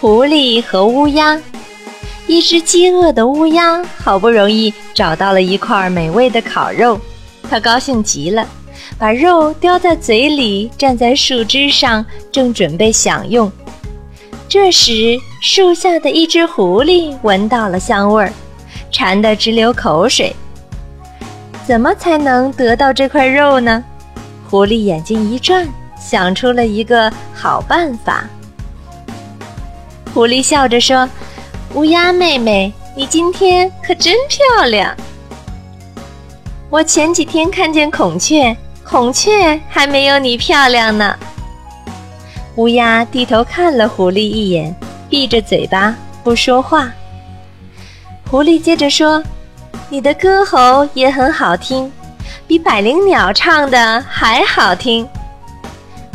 狐狸和乌鸦，一只饥饿的乌鸦好不容易找到了一块美味的烤肉，它高兴极了，把肉叼在嘴里，站在树枝上，正准备享用。这时，树下的一只狐狸闻到了香味儿，馋得直流口水。怎么才能得到这块肉呢？狐狸眼睛一转，想出了一个好办法。狐狸笑着说：“乌鸦妹妹，你今天可真漂亮。我前几天看见孔雀，孔雀还没有你漂亮呢。”乌鸦低头看了狐狸一眼，闭着嘴巴不说话。狐狸接着说：“你的歌喉也很好听，比百灵鸟唱的还好听。”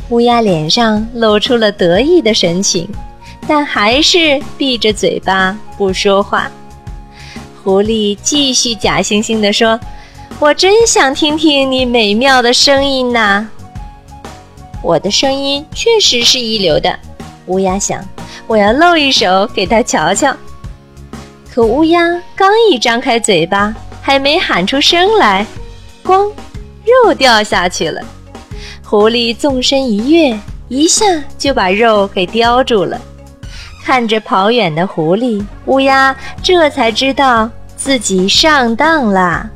乌鸦脸上露出了得意的神情。但还是闭着嘴巴不说话。狐狸继续假惺惺地说：“我真想听听你美妙的声音呐！”我的声音确实是一流的，乌鸦想，我要露一手给他瞧瞧。可乌鸦刚一张开嘴巴，还没喊出声来，咣，肉掉下去了。狐狸纵身一跃，一下就把肉给叼住了。看着跑远的狐狸，乌鸦这才知道自己上当了。